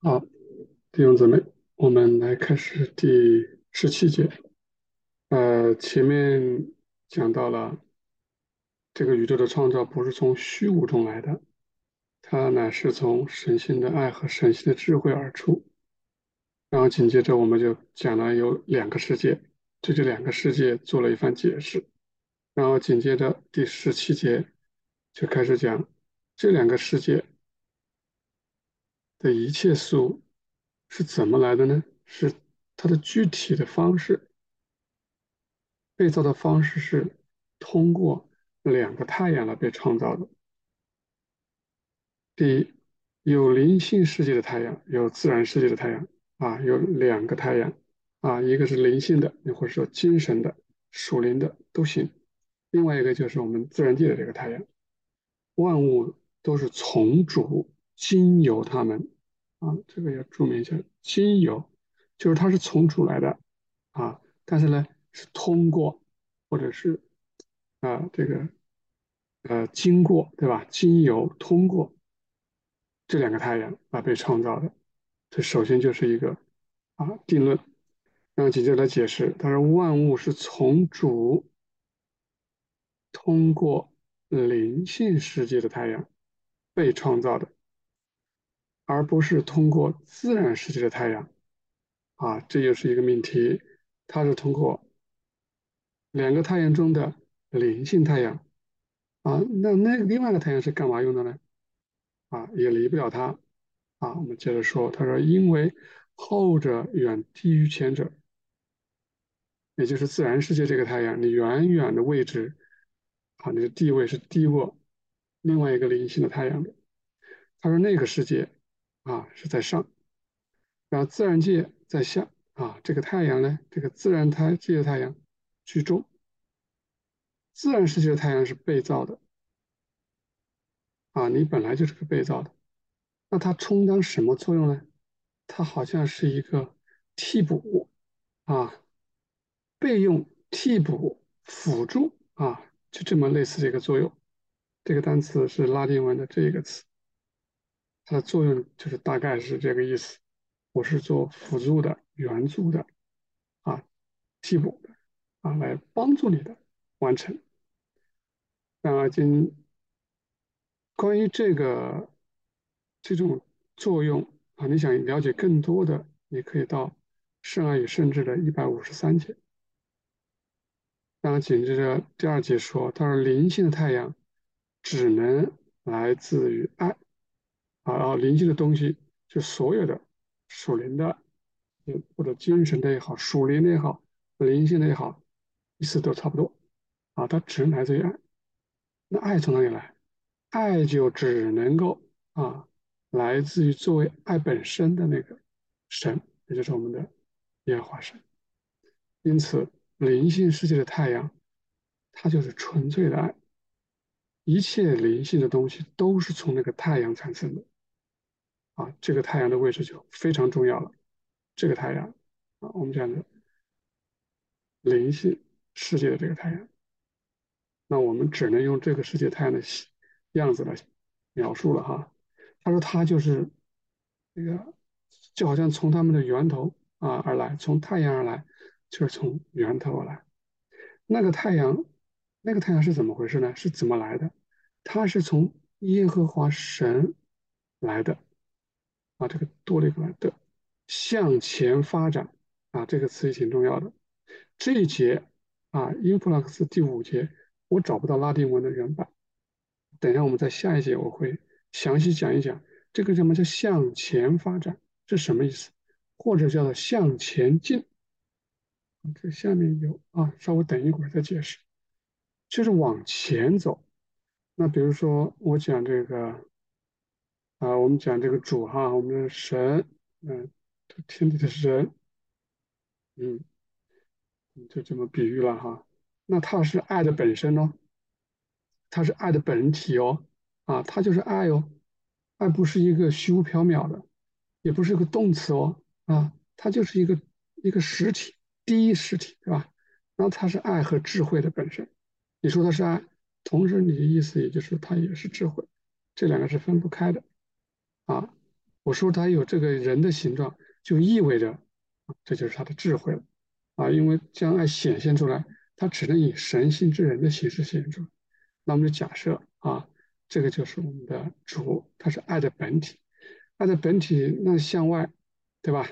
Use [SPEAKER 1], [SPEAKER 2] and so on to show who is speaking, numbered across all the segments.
[SPEAKER 1] 好，弟兄姊妹，我们来开始第十七节。呃，前面讲到了这个宇宙的创造不是从虚无中来的，它乃是从神性的爱和神性的智慧而出。然后紧接着我们就讲了有两个世界，对这两个世界做了一番解释。然后紧接着第十七节就开始讲这两个世界。的一切事物是怎么来的呢？是它的具体的方式，被造的方式是通过两个太阳来被创造的。第一，有灵性世界的太阳，有自然世界的太阳啊，有两个太阳啊，一个是灵性的，你或者说精神的、属灵的都行。另外一个就是我们自然界的这个太阳，万物都是从主。经由他们啊，这个要注明一下，经由就是它是从主来的啊，但是呢是通过或者是啊这个呃经过对吧？经由通过这两个太阳啊被创造的，这首先就是一个啊定论。然后紧接着来解释，他说万物是从主通过灵性世界的太阳被创造的。而不是通过自然世界的太阳，啊，这就是一个命题。它是通过两个太阳中的灵性太阳，啊，那那另外一个太阳是干嘛用的呢？啊，也离不了它。啊，我们接着说，他说，因为后者远低于前者，也就是自然世界这个太阳，你远远的位置，啊，你的地位是低过另外一个灵性的太阳的。他说那个世界。啊，是在上，然后自然界在下啊。这个太阳呢，这个自然太界的太阳居中。自然世界的太阳是被造的啊，你本来就是个被造的，那它充当什么作用呢？它好像是一个替补啊，备用、替补、辅助啊，就这么类似的一个作用。这个单词是拉丁文的这一个词。它的作用就是大概是这个意思，我是做辅助的、援助的，啊，替补的，啊，来帮助你的完成。那今关于这个这种作用啊，你想了解更多的，你可以到《圣爱与圣智》的一百五十三节。然后紧接着第二节说，他说灵性的太阳只能来自于爱。啊，灵性的东西，就所有的属灵的，嗯，或者精神的也好，属灵的也好，灵性的也好，意思都差不多。啊，它只能来自于爱。那爱从哪里来？爱就只能够啊，来自于作为爱本身的那个神，也就是我们的耶和华神。因此，灵性世界的太阳，它就是纯粹的爱。一切灵性的东西都是从那个太阳产生的。啊，这个太阳的位置就非常重要了。这个太阳啊，我们讲的灵性世界的这个太阳，那我们只能用这个世界太阳的样子来描述了哈。他说，它就是那个，就好像从他们的源头啊而来，从太阳而来，就是从源头而来。那个太阳，那个太阳是怎么回事呢？是怎么来的？它是从耶和华神来的。啊，这个多了一个的向前发展啊，这个词也挺重要的。这一节啊，influx 第五节，我找不到拉丁文的原版，等下我们在下一节我会详细讲一讲这个什么叫向前发展，是什么意思，或者叫做向前进。这下面有啊，稍微等一会儿再解释，就是往前走。那比如说我讲这个。啊，我们讲这个主哈，我们的神，嗯，天地的神，嗯，就这么比喻了哈。那他是爱的本身哦，他是爱的本体哦，啊，他就是爱哦，爱不是一个虚无缥缈的，也不是一个动词哦，啊，它就是一个一个实体，第一实体，对吧？然后它是爱和智慧的本身。你说它是爱，同时你的意思也就是它也是智慧，这两个是分不开的。啊，我说它有这个人的形状，就意味着这就是他的智慧了啊！因为将爱显现出来，它只能以神性之人的形式显现出来。那我们就假设啊，这个就是我们的主，它是爱的本体，爱的本体那向外，对吧？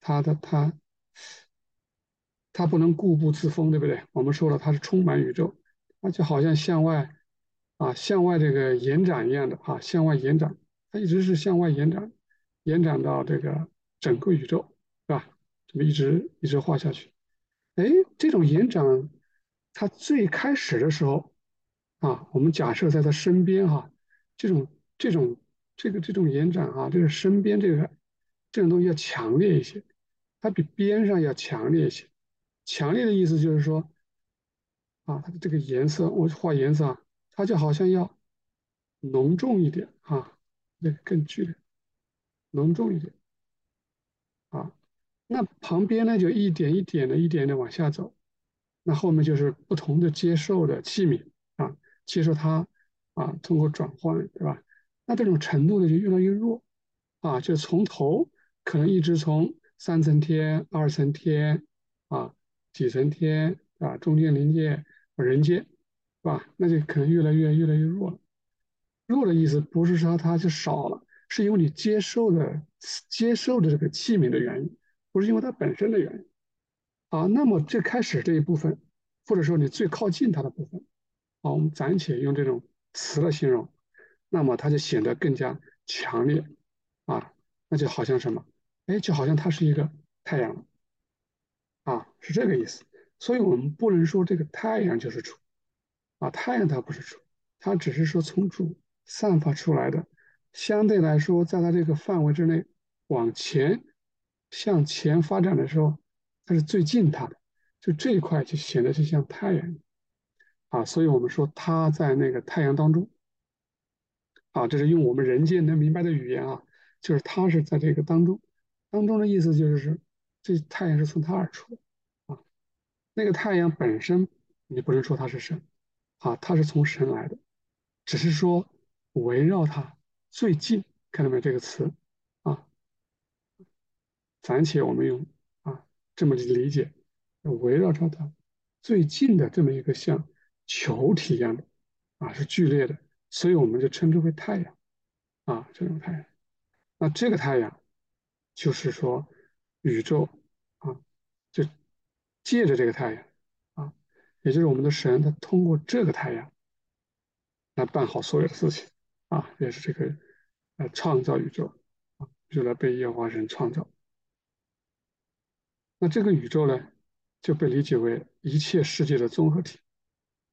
[SPEAKER 1] 它的它。它不能固步自封，对不对？我们说了，它是充满宇宙，那就好像向外啊，向外这个延展一样的啊，向外延展，它一直是向外延展，延展到这个整个宇宙，是吧？这么一直一直画下去。哎，这种延展，它最开始的时候啊，我们假设在它身边哈，这种这种这个这种延展啊，这个身边这个这种东西要强烈一些，它比边上要强烈一些。强烈的意思就是说，啊，它的这个颜色，我画颜色啊，它就好像要浓重一点啊，那更剧烈，浓重一点啊。那旁边呢，就一点一点的、一点的往下走，那后面就是不同的接受的器皿啊，接受它啊，通过转换，对吧？那这种程度呢，就越来越弱啊，就从头可能一直从三层天、二层天啊。几层天啊，中间临界人间，是吧？那就可能越来越越来越弱了。弱的意思不是说它就少了，是因为你接受的接受的这个器皿的原因，不是因为它本身的原因。啊，那么最开始这一部分，或者说你最靠近它的部分，啊，我们暂且用这种词来形容，那么它就显得更加强烈，啊，那就好像什么？哎，就好像它是一个太阳。啊，是这个意思，所以我们不能说这个太阳就是主，啊，太阳它不是主，它只是说从主散发出来的，相对来说，在它这个范围之内往前向前发展的时候，它是最近它的，就这一块就显得就像太阳，啊，所以我们说它在那个太阳当中，啊，这是用我们人间能明白的语言啊，就是它是在这个当中，当中的意思就是。这太阳是从它而出。啊，那个太阳本身你不能说它是神。啊，它是从神来的，只是说围绕它最近，看到没这个词啊？暂且我们用啊这么理解，围绕着它最近的这么一个像球体一样的啊，是剧烈的，所以我们就称之为太阳啊，这种太阳。那这个太阳就是说。宇宙啊，就借着这个太阳啊，也就是我们的神，他通过这个太阳来办好所有的事情啊，也是这个呃创造宇宙啊，就来被耶和华神创造。那这个宇宙呢，就被理解为一切世界的综合体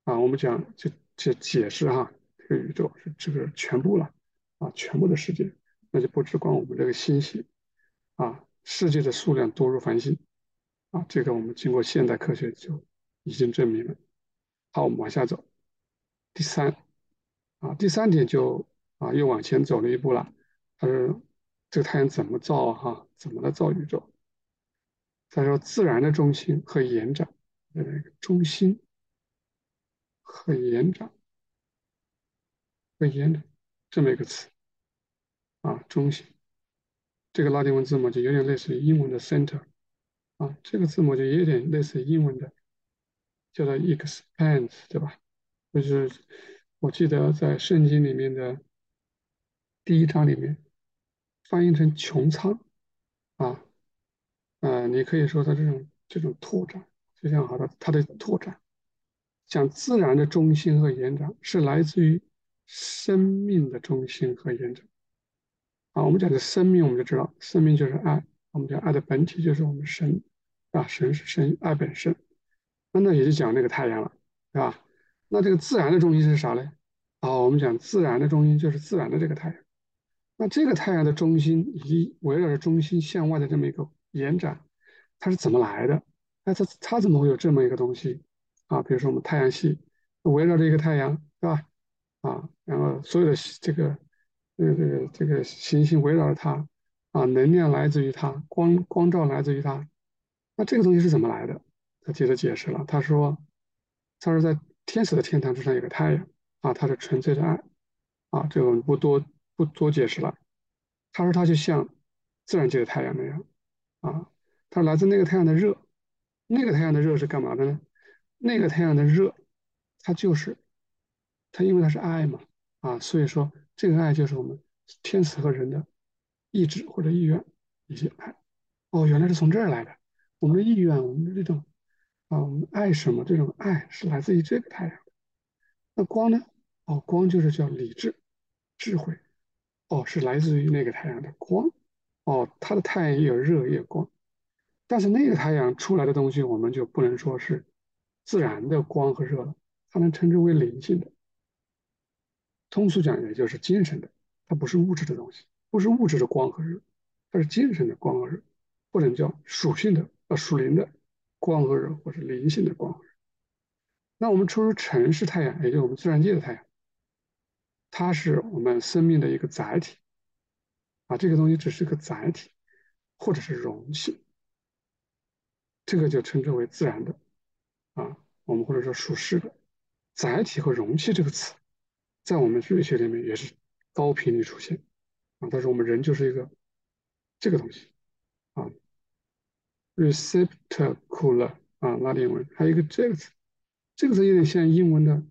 [SPEAKER 1] 啊。我们讲就就解释哈，这个宇宙是这个全部了啊，全部的世界，那就不只光我们这个星系啊。世界的数量多如繁星，啊，这个我们经过现代科学就已经证明了。好，我们往下走。第三，啊，第三点就啊又往前走了一步了。他说，这个太阳怎么造哈？怎么来造宇宙？他说，自然的中心和延展，那个中心和延展和延展这么一个词，啊，中心。这个拉丁文字母就有点类似于英文的 center，啊，这个字母就有点类似于英文的，叫做 expand，对吧？就是我记得在圣经里面的第一章里面翻译成穹苍，啊，呃，你可以说它这种这种拓展，就像好的它的拓展，讲自然的中心和延展是来自于生命的中心和延展。啊，我们讲的生命，我们就知道，生命就是爱。我们讲爱的本体就是我们神，啊，神是神，爱本身。那那也就讲那个太阳了，对吧？那这个自然的中心是啥呢？啊，我们讲自然的中心就是自然的这个太阳。那这个太阳的中心以及围绕着中心向外的这么一个延展，它是怎么来的？那它它怎么会有这么一个东西？啊，比如说我们太阳系围绕着一个太阳，对吧？啊，然后所有的这个。这个这个这个行星围绕着它，啊，能量来自于它，光光照来自于它。那这个东西是怎么来的？他接着解释了，他说，他说在天使的天堂之上有个太阳，啊，它是纯粹的爱，啊，这个我们不多不多解释了。他说它就像自然界的太阳那样啊，它来自那个太阳的热，那个太阳的热是干嘛的呢？那个太阳的热，它就是它，因为它是爱嘛啊，所以说这个爱就是我们天使和人的意志或者意愿以及爱。哦，原来是从这儿来的，我们的意愿，我们的这种啊，我们爱什么？这种爱是来自于这个太阳。那光呢？哦，光就是叫理智、智慧。哦，是来自于那个太阳的光。哦，它的太阳也有热也有光，但是那个太阳出来的东西，我们就不能说是自然的光和热了，它能称之为灵性的。通俗讲，也就是精神的，它不是物质的东西，不是物质的光和热，它是精神的光和热，或者叫属性的呃属灵的光和热，或者灵性的光和热。那我们出入城市太阳，也就是我们自然界的太阳，它是我们生命的一个载体，啊，这个东西只是个载体，或者是容器，这个就称之为自然的，啊，我们或者说属实的。载体和容器这个词，在我们物理学里面也是高频率出现，啊，但是我们人就是一个这个东西，，receptacle 啊，拉丁文还有一个这个词。这个词有点像英文的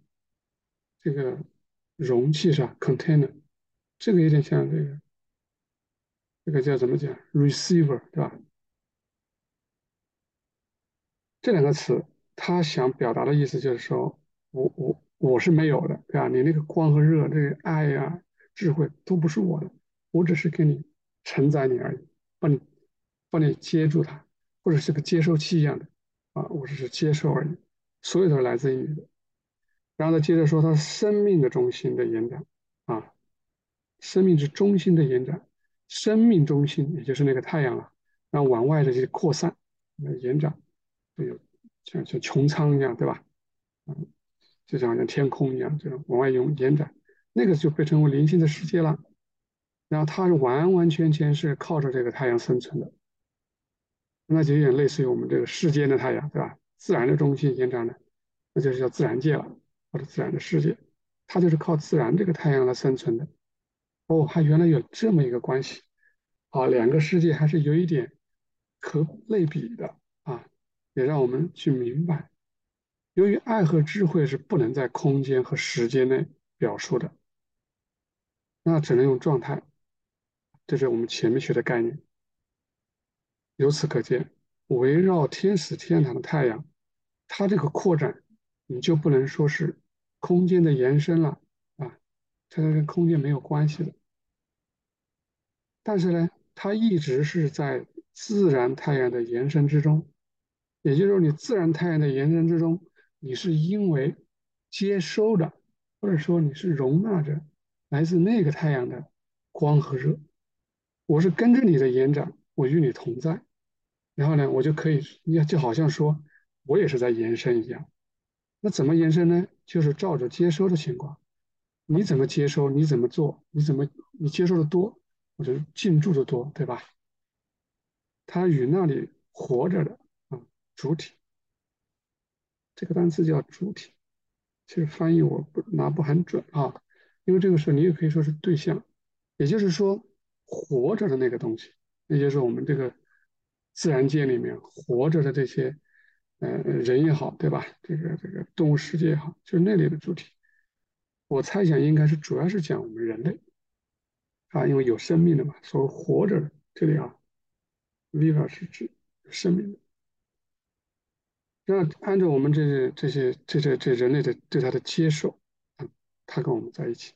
[SPEAKER 1] 这个容器是吧？container，这个有点像这个这个叫怎么讲？receiver 对吧？这两个词，他想表达的意思就是说，我我我是没有的，对吧？你那个光和热，这个爱呀、智慧都不是我的，我只是给你承载你而已，帮你帮你接住它，或者是个接收器一样的啊，我只是接收而已。所有都是来自于你的，然后他接着说，他生命的中心的延展啊，生命之中心的延展，生命中心也就是那个太阳了，然后往外的去扩散、延展，就有像像穹苍一样，对吧？嗯，就像像天空一样，这种往外延延展，那个就被称为灵性的世界了。然后它是完完全全是靠着这个太阳生存的，那就有点类似于我们这个世间的太阳，对吧？自然的中心延展的，那就是叫自然界了，或者自然的世界，它就是靠自然这个太阳来生存的。哦，还原来有这么一个关系，啊，两个世界还是有一点可类比的啊，也让我们去明白，由于爱和智慧是不能在空间和时间内表述的，那只能用状态，这是我们前面学的概念。由此可见，围绕天使天堂的太阳。它这个扩展，你就不能说是空间的延伸了啊，它跟空间没有关系的。但是呢，它一直是在自然太阳的延伸之中，也就是说，你自然太阳的延伸之中，你是因为接收的，或者说你是容纳着来自那个太阳的光和热。我是跟着你的延展，我与你同在，然后呢，我就可以，你就好像说。我也是在延伸一样，那怎么延伸呢？就是照着接收的情况，你怎么接收，你怎么做，你怎么你接收的多，我就进驻的多，对吧？它与那里活着的啊主体，这个单词叫主体，其实翻译我不拿不很准啊，因为这个时候你也可以说是对象，也就是说活着的那个东西，也就是我们这个自然界里面活着的这些。呃，人也好，对吧？这个这个动物世界也好，就是那里的主体。我猜想应该是主要是讲我们人类啊，因为有生命的嘛，所谓活着的这里啊，viva 是指生命的。那按照我们这些这些这这这人类的对它的接受啊，它跟我们在一起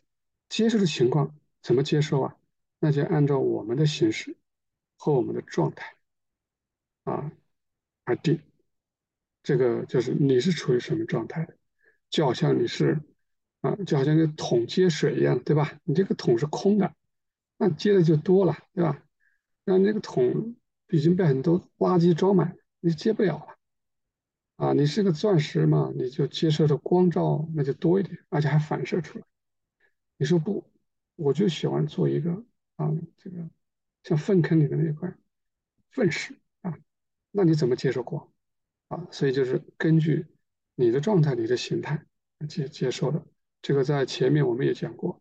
[SPEAKER 1] 接受的情况怎么接受啊？那就按照我们的形式和我们的状态啊而定。这个就是你是处于什么状态，就好像你是啊，就好像一个桶接水一样，对吧？你这个桶是空的，那接的就多了，对吧？那那个桶已经被很多垃圾装满，你接不了了。啊，你是个钻石嘛，你就接受的光照那就多一点，而且还反射出来。你说不，我就喜欢做一个啊，这个像粪坑里的那块粪石，那你怎么接受光？啊，所以就是根据你的状态、你的形态接接受的。这个在前面我们也讲过，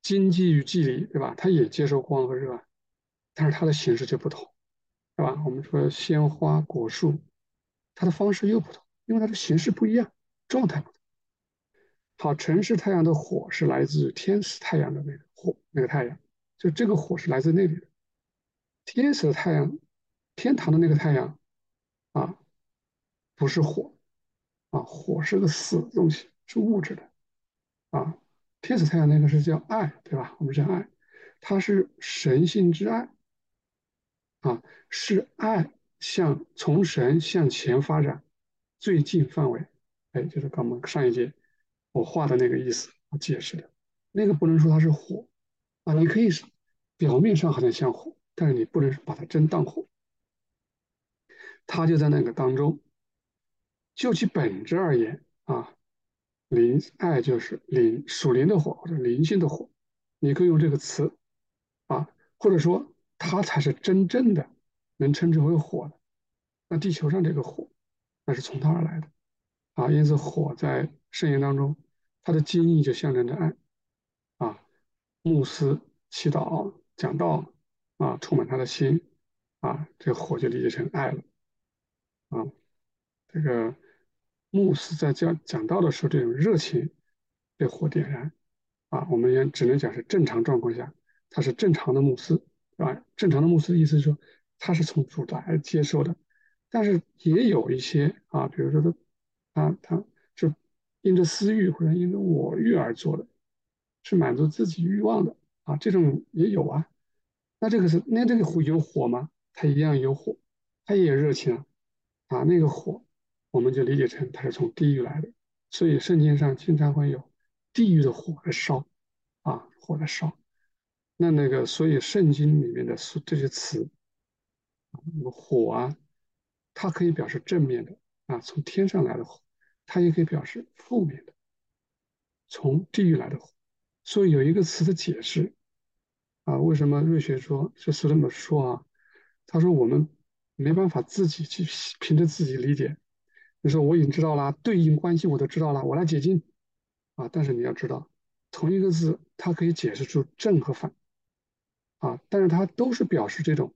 [SPEAKER 1] 经济与距离，对吧？它也接受光和热，但是它的形式就不同，是吧？我们说鲜花、果树，它的方式又不同，因为它的形式不一样，状态不同。好，城市太阳的火是来自天使太阳的那个火，那个太阳，就这个火是来自那里的。天使的太阳，天堂的那个太阳，不是火，啊，火是个死东西，是物质的，啊，天使太阳那个是叫爱，对吧？我们叫爱，它是神性之爱，啊，是爱向从神向前发展最近范围，哎，就是刚我们上一节。我画的那个意思，我解释的，那个不能说它是火啊，你可以表面上好像像火，但是你不能把它真当火。它就在那个当中，就其本质而言啊，灵爱就是灵属灵的火或者灵性的火，你可以用这个词啊，或者说它才是真正的能称之为火的。那地球上这个火，那是从它而来的啊，因此火在。圣言当中，它的经义就象征着爱啊，牧师祈祷讲道啊，充满他的心啊，这火就理解成爱了啊。这个牧师在讲讲道的时候，这种热情被火点燃啊，我们也只能讲是正常状况下，他是正常的牧师啊。正常的牧师的意思是说，他是从主来接受的，但是也有一些啊，比如说他他他就。因着私欲或者因着我欲而做的，是满足自己欲望的啊，这种也有啊。那这个是那这个火有火吗？它一样有火，它也有热情啊。啊，那个火我们就理解成它是从地狱来的，所以圣经上经常会有地狱的火在烧啊，火在烧。那那个所以圣经里面的这些词，火啊，它可以表示正面的啊，从天上来的火。它也可以表示负面的，从地狱来的火。所以有一个词的解释啊，为什么瑞雪说就是这么说啊？他说我们没办法自己去凭着自己理解。你说我已经知道了对应关系，我都知道了，我来解经啊。但是你要知道，同一个字它可以解释出正和反啊，但是它都是表示这种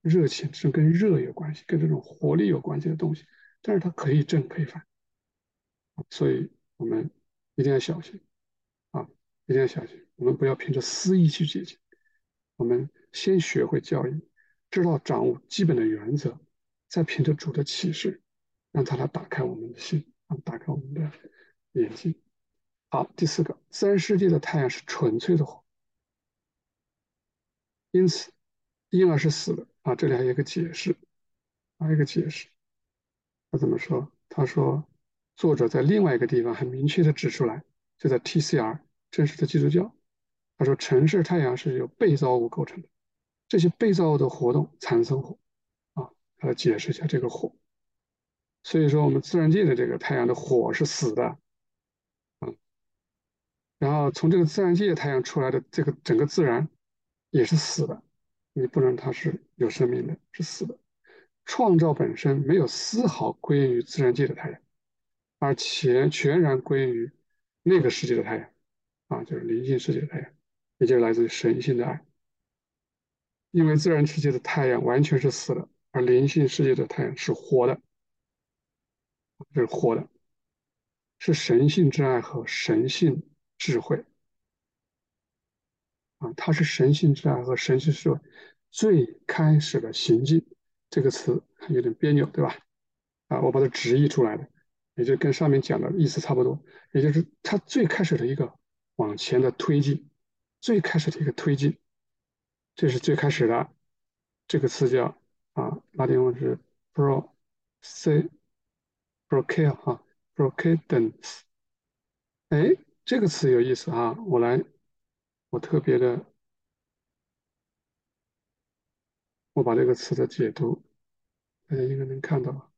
[SPEAKER 1] 热情，是跟热有关系，跟这种活力有关系的东西。但是它可以正可以反。所以我们一定要小心啊！一定要小心，我们不要凭着私意去解经。我们先学会教义，知道掌握基本的原则，再凭着主的启示，让他来打开我们的心，啊，打开我们的眼睛。好，第四个，自然世界的太阳是纯粹的火，因此婴儿是死的啊。这里还有一个解释，还有一个解释，他怎么说？他说。作者在另外一个地方很明确的指出来，就在 TCR 真实的基督教，他说城市太阳是由被造物构成的，这些被造物的活动产生火，啊，他来解释一下这个火。所以说我们自然界的这个太阳的火是死的，嗯，然后从这个自然界太阳出来的这个整个自然也是死的，你不能它是有生命的，是死的。创造本身没有丝毫归因于自然界的太阳。而且全然归于那个世界的太阳，啊，就是灵性世界的太阳，也就是来自于神性的爱。因为自然世界的太阳完全是死的，而灵性世界的太阳是活的，是活的，是神性之爱和神性智慧。啊，它是神性之爱和神性智慧最开始的行进。这个词有点别扭，对吧？啊，我把它直译出来的。也就跟上面讲的意思差不多，也就是它最开始的一个往前的推进，最开始的一个推进，这是最开始的。这个词叫啊，拉丁文是 pro c procare 哈 procadence。哎，这个词有意思啊，我来，我特别的，我把这个词的解读，大家应该能看到，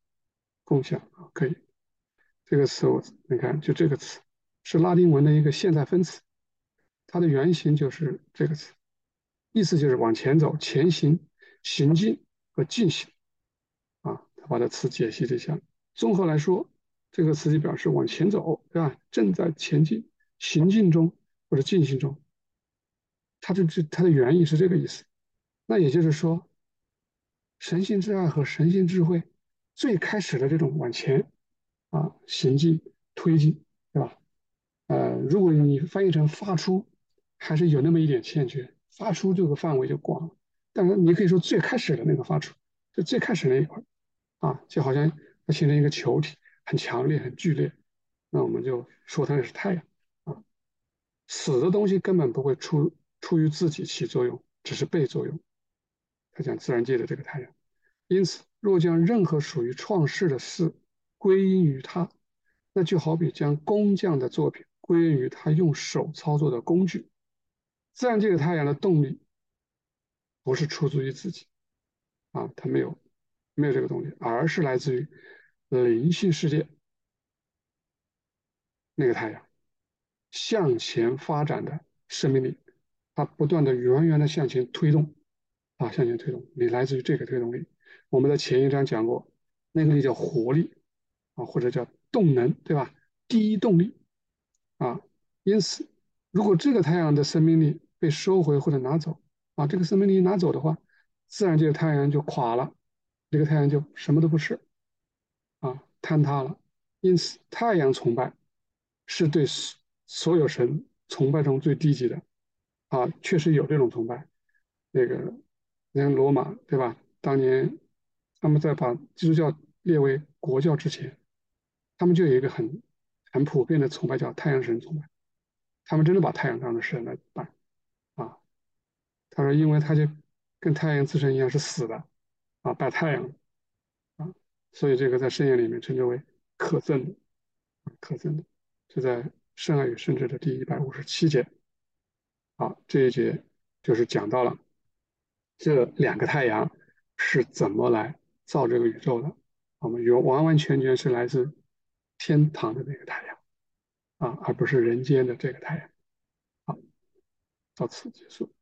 [SPEAKER 1] 共享啊，可以。这个词我你看，就这个词是拉丁文的一个现在分词，它的原型就是这个词，意思就是往前走、前行、行进和进行。啊，他把这词解析了一下。综合来说，这个词就表示往前走，对吧？正在前进、行进中或者进行中。它的这它的原意是这个意思。那也就是说，神性之爱和神性智慧最开始的这种往前啊行进推进，对吧？呃，如果你翻译成发出，还是有那么一点欠缺。发出这个范围就广了，但是你可以说最开始的那个发出，就最开始那一块啊，就好像它形成一个球体，很强烈、很剧烈，那我们就说它是太阳啊。死的东西根本不会出出于自己起作用，只是被作用。他讲自然界的这个太阳，因此若将任何属于创世的事归因于他，那就好比将工匠的作品归因于他用手操作的工具。自然界的太阳的动力不是出自于自己啊，它没有没有这个动力，而是来自于灵性世界那个太阳向前发展的生命力，它不断的源源的向前推动啊，向前推动，你来自于这个推动力。我们在前一章讲过，那个力叫活力啊，或者叫动能，对吧？第一动力啊，因此，如果这个太阳的生命力，被收回或者拿走，啊，这个生命力拿走的话，自然界的太阳就垮了，这个太阳就什么都不是，坍塌了。因此，太阳崇拜是对所所有神崇拜中最低级的，啊，确实有这种崇拜。那个，你看罗马，对吧？当年他们在把基督教列为国教之前，他们就有一个很很普遍的崇拜，叫太阳神崇拜。他们真的把太阳当成神来拜。啊他说：“因为他就跟太阳自身一样是死的，啊，拜太阳，所以这个在圣言里面称之为可憎的，可憎的，就在圣爱与圣智的第一百五十七节。好，这一节就是讲到了这两个太阳是怎么来造这个宇宙的。我们有完完全全是来自天堂的那个太阳，啊，而不是人间的这个太阳。好，到此结束。”